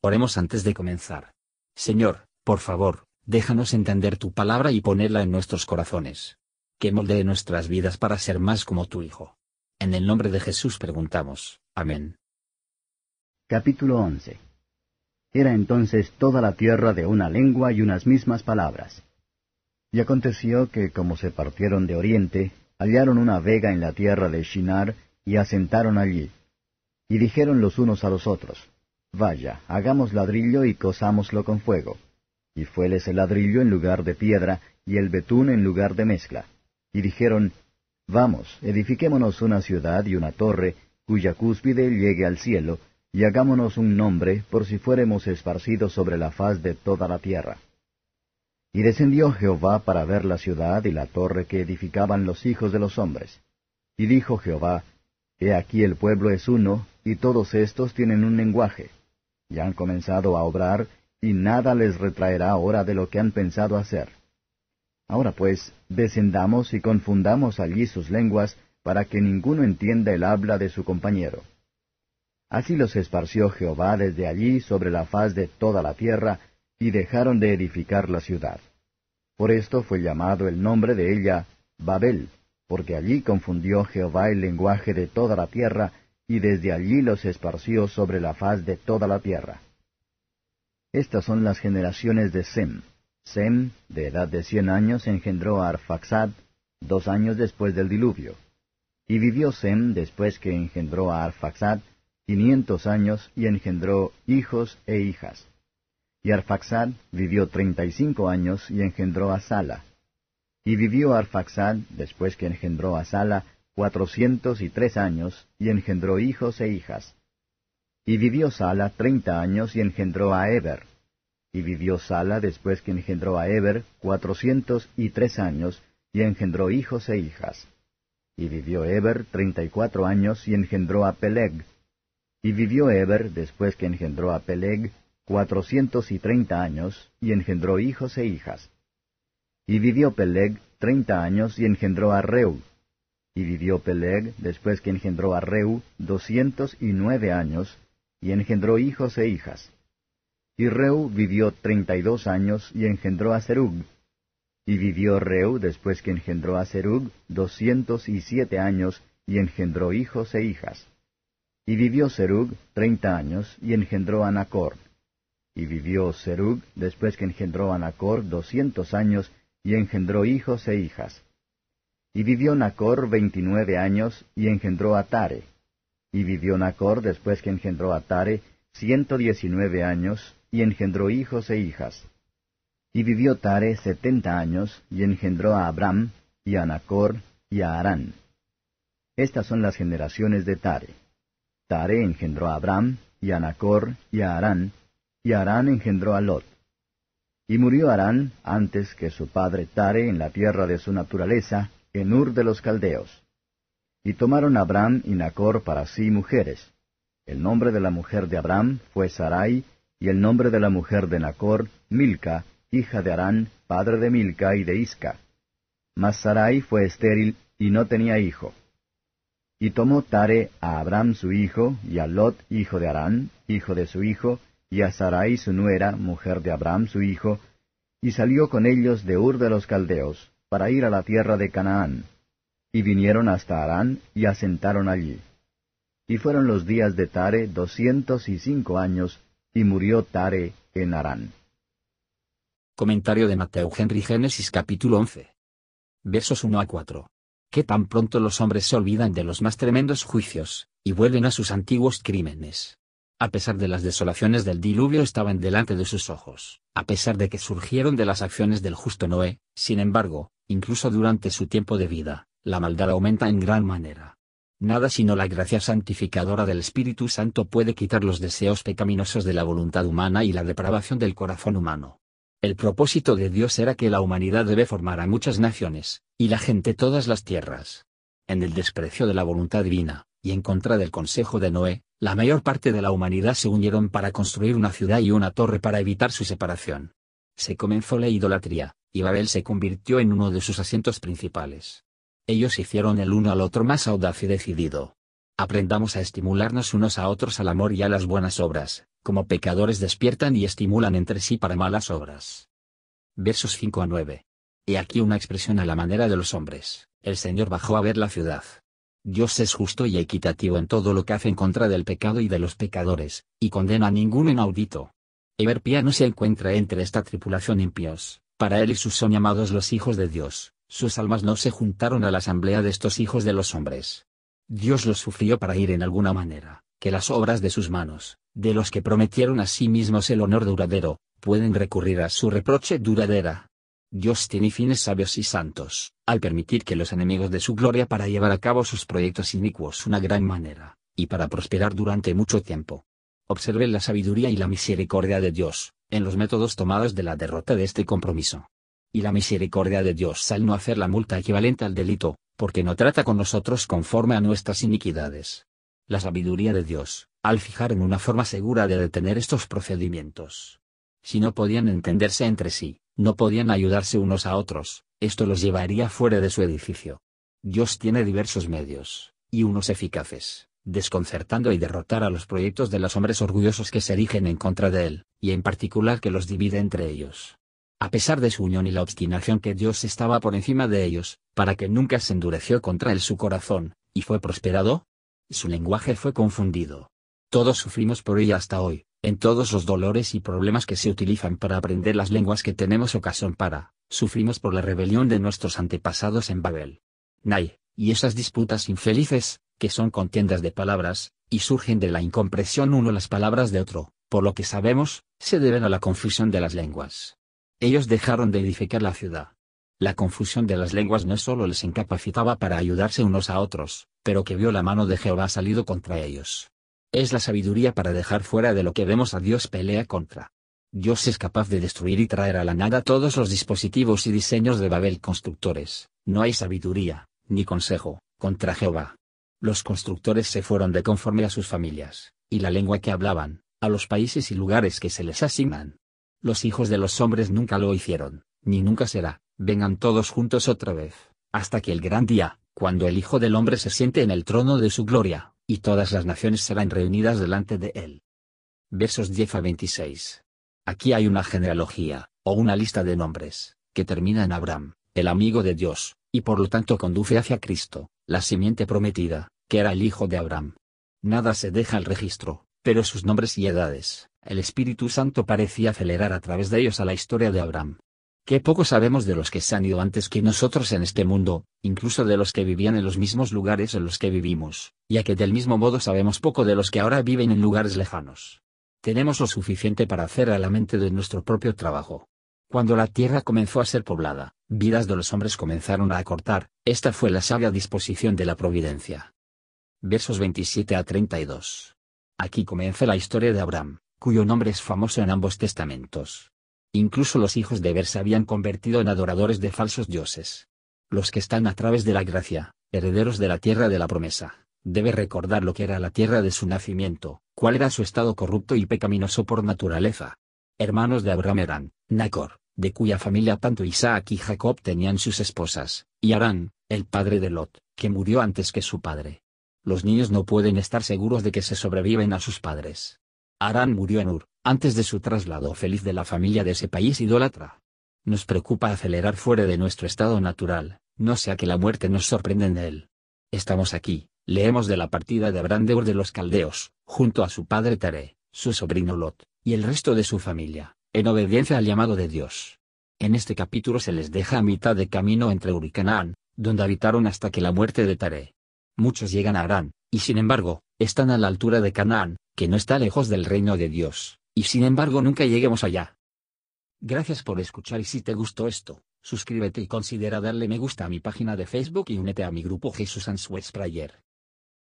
Oremos antes de comenzar. Señor, por favor, déjanos entender tu palabra y ponerla en nuestros corazones. Que moldee nuestras vidas para ser más como tu Hijo. En el nombre de Jesús preguntamos. Amén. Capítulo 11 Era entonces toda la tierra de una lengua y unas mismas palabras. Y aconteció que como se partieron de oriente, hallaron una vega en la tierra de Shinar, y asentaron allí. Y dijeron los unos a los otros, Vaya, hagamos ladrillo y cosámoslo con fuego. Y fuéles el ladrillo en lugar de piedra, y el betún en lugar de mezcla. Y dijeron, Vamos, edifiquémonos una ciudad y una torre, cuya cúspide llegue al cielo, y hagámonos un nombre, por si fuéremos esparcidos sobre la faz de toda la tierra. Y descendió Jehová para ver la ciudad y la torre que edificaban los hijos de los hombres. Y dijo Jehová, He aquí el pueblo es uno, y todos estos tienen un lenguaje y han comenzado a obrar, y nada les retraerá ahora de lo que han pensado hacer. Ahora pues, descendamos y confundamos allí sus lenguas, para que ninguno entienda el habla de su compañero. Así los esparció Jehová desde allí sobre la faz de toda la tierra, y dejaron de edificar la ciudad. Por esto fue llamado el nombre de ella Babel, porque allí confundió Jehová el lenguaje de toda la tierra, y desde allí los esparció sobre la faz de toda la tierra. Estas son las generaciones de Sem. Sem, de edad de cien años, engendró a Arfaxad, dos años después del diluvio. Y vivió Sem después que engendró a Arfaxad, quinientos años, y engendró hijos e hijas. Y Arfaxad vivió treinta y cinco años, y engendró a Sala. Y vivió Arfaxad, después que engendró a Sala, cuatrocientos y tres años, y engendró hijos e hijas. Y vivió Sala treinta años y engendró a Eber. Y vivió Sala después que engendró a Eber cuatrocientos y tres años, y engendró hijos e hijas. Y vivió Eber treinta y cuatro años y engendró a Peleg. Y vivió Eber después que engendró a Peleg cuatrocientos y treinta años, y engendró hijos e hijas. Y vivió Peleg treinta años y engendró a Reu. Y vivió Peleg, después que engendró a Reu, doscientos y nueve años, y engendró hijos e hijas. Y Reu vivió treinta y dos años, y engendró a Serug. Y vivió Reu, después que engendró a Serug, doscientos y siete años, y engendró hijos e hijas. Y vivió Serug treinta años, y engendró a Nacor. Y vivió Serug, después que engendró a Nacor, doscientos años, y engendró hijos e hijas. Y vivió Nacor veintinueve años, y engendró a Tare. Y vivió Nacor después que engendró a Tare ciento diecinueve años, y engendró hijos e hijas. Y vivió Tare setenta años, y engendró a Abram, y a Nacor, y a Harán. Estas son las generaciones de Tare. Tare engendró a Abram, y a Nacor, y a Harán, y Harán engendró a Lot. Y murió Harán antes que su padre Tare en la tierra de su naturaleza, en Ur de los Caldeos. Y tomaron Abram y Nacor para sí mujeres. El nombre de la mujer de Abram fue Sarai, y el nombre de la mujer de Nacor, Milca, hija de Arán, padre de Milca y de Isca. Mas Sarai fue estéril y no tenía hijo. Y tomó Tare a Abram su hijo, y a Lot, hijo de Arán, hijo de su hijo, y a Sarai su nuera, mujer de Abram su hijo, y salió con ellos de Ur de los Caldeos, para ir a la tierra de Canaán. Y vinieron hasta Harán y asentaron allí. Y fueron los días de Tare doscientos y cinco años, y murió Tare en Harán. Comentario de Mateo Henry Génesis capítulo 11. Versos 1 a 4. Que tan pronto los hombres se olvidan de los más tremendos juicios, y vuelven a sus antiguos crímenes. A pesar de las desolaciones del diluvio estaban delante de sus ojos, a pesar de que surgieron de las acciones del justo Noé, sin embargo, incluso durante su tiempo de vida, la maldad aumenta en gran manera. Nada sino la gracia santificadora del Espíritu Santo puede quitar los deseos pecaminosos de la voluntad humana y la depravación del corazón humano. El propósito de Dios era que la humanidad debe formar a muchas naciones, y la gente todas las tierras. En el desprecio de la voluntad divina, y en contra del consejo de Noé, la mayor parte de la humanidad se unieron para construir una ciudad y una torre para evitar su separación. Se comenzó la idolatría, y Babel se convirtió en uno de sus asientos principales. Ellos hicieron el uno al otro más audaz y decidido. Aprendamos a estimularnos unos a otros al amor y a las buenas obras, como pecadores despiertan y estimulan entre sí para malas obras. Versos 5 a 9. He aquí una expresión a la manera de los hombres. El Señor bajó a ver la ciudad. Dios es justo y equitativo en todo lo que hace en contra del pecado y de los pecadores, y condena a ningún inaudito. Everpía no se encuentra entre esta tripulación impíos, para él y sus son llamados los hijos de Dios, sus almas no se juntaron a la asamblea de estos hijos de los hombres. Dios los sufrió para ir en alguna manera, que las obras de sus manos, de los que prometieron a sí mismos el honor duradero, pueden recurrir a su reproche duradera. Dios tiene fines sabios y santos, al permitir que los enemigos de su gloria para llevar a cabo sus proyectos inicuos una gran manera, y para prosperar durante mucho tiempo. Observen la sabiduría y la misericordia de Dios, en los métodos tomados de la derrota de este compromiso. Y la misericordia de Dios al no hacer la multa equivalente al delito, porque no trata con nosotros conforme a nuestras iniquidades. La sabiduría de Dios, al fijar en una forma segura de detener estos procedimientos. Si no podían entenderse entre sí, no podían ayudarse unos a otros, esto los llevaría fuera de su edificio. Dios tiene diversos medios, y unos eficaces, desconcertando y derrotar a los proyectos de los hombres orgullosos que se erigen en contra de él, y en particular que los divide entre ellos. A pesar de su unión y la obstinación que Dios estaba por encima de ellos, para que nunca se endureció contra él su corazón, y fue prosperado, su lenguaje fue confundido. Todos sufrimos por ella hasta hoy, en todos los dolores y problemas que se utilizan para aprender las lenguas que tenemos ocasión para, sufrimos por la rebelión de nuestros antepasados en Babel. Nay, y esas disputas infelices, que son contiendas de palabras, y surgen de la incompresión uno las palabras de otro, por lo que sabemos, se deben a la confusión de las lenguas. Ellos dejaron de edificar la ciudad. La confusión de las lenguas no solo les incapacitaba para ayudarse unos a otros, pero que vio la mano de Jehová salido contra ellos. Es la sabiduría para dejar fuera de lo que vemos a Dios pelea contra. Dios es capaz de destruir y traer a la nada todos los dispositivos y diseños de Babel constructores, no hay sabiduría, ni consejo, contra Jehová. Los constructores se fueron de conforme a sus familias, y la lengua que hablaban, a los países y lugares que se les asignan. Los hijos de los hombres nunca lo hicieron, ni nunca será, vengan todos juntos otra vez, hasta que el gran día, cuando el Hijo del Hombre se siente en el trono de su gloria, y todas las naciones serán reunidas delante de él. Versos 10 a 26. Aquí hay una genealogía, o una lista de nombres, que termina en Abraham, el amigo de Dios, y por lo tanto conduce hacia Cristo, la simiente prometida, que era el hijo de Abraham. Nada se deja al registro, pero sus nombres y edades, el Espíritu Santo parecía acelerar a través de ellos a la historia de Abraham. Qué poco sabemos de los que se han ido antes que nosotros en este mundo, incluso de los que vivían en los mismos lugares en los que vivimos, ya que del mismo modo sabemos poco de los que ahora viven en lugares lejanos. Tenemos lo suficiente para hacer a la mente de nuestro propio trabajo. Cuando la tierra comenzó a ser poblada, vidas de los hombres comenzaron a acortar, esta fue la sabia disposición de la providencia. Versos 27 a 32. Aquí comienza la historia de Abraham, cuyo nombre es famoso en ambos testamentos. Incluso los hijos de Ber se habían convertido en adoradores de falsos dioses. Los que están a través de la gracia, herederos de la tierra de la promesa, debe recordar lo que era la tierra de su nacimiento, cuál era su estado corrupto y pecaminoso por naturaleza. Hermanos de Abraham eran, Nacor, de cuya familia tanto Isaac y Jacob tenían sus esposas, y Arán, el padre de Lot, que murió antes que su padre. Los niños no pueden estar seguros de que se sobreviven a sus padres. Arán murió en Ur, antes de su traslado feliz de la familia de ese país idólatra. Nos preocupa acelerar fuera de nuestro estado natural, no sea que la muerte nos sorprenda en él. Estamos aquí, leemos de la partida de Abraham de Ur de los Caldeos, junto a su padre Tare, su sobrino Lot, y el resto de su familia, en obediencia al llamado de Dios. En este capítulo se les deja a mitad de camino entre Ur y Canaán, donde habitaron hasta que la muerte de Tare. Muchos llegan a Arán, y sin embargo, están a la altura de Canaán, que no está lejos del reino de Dios y sin embargo nunca lleguemos allá. Gracias por escuchar y si te gustó esto, suscríbete y considera darle me gusta a mi página de Facebook y únete a mi grupo Jesús Answers Prayer.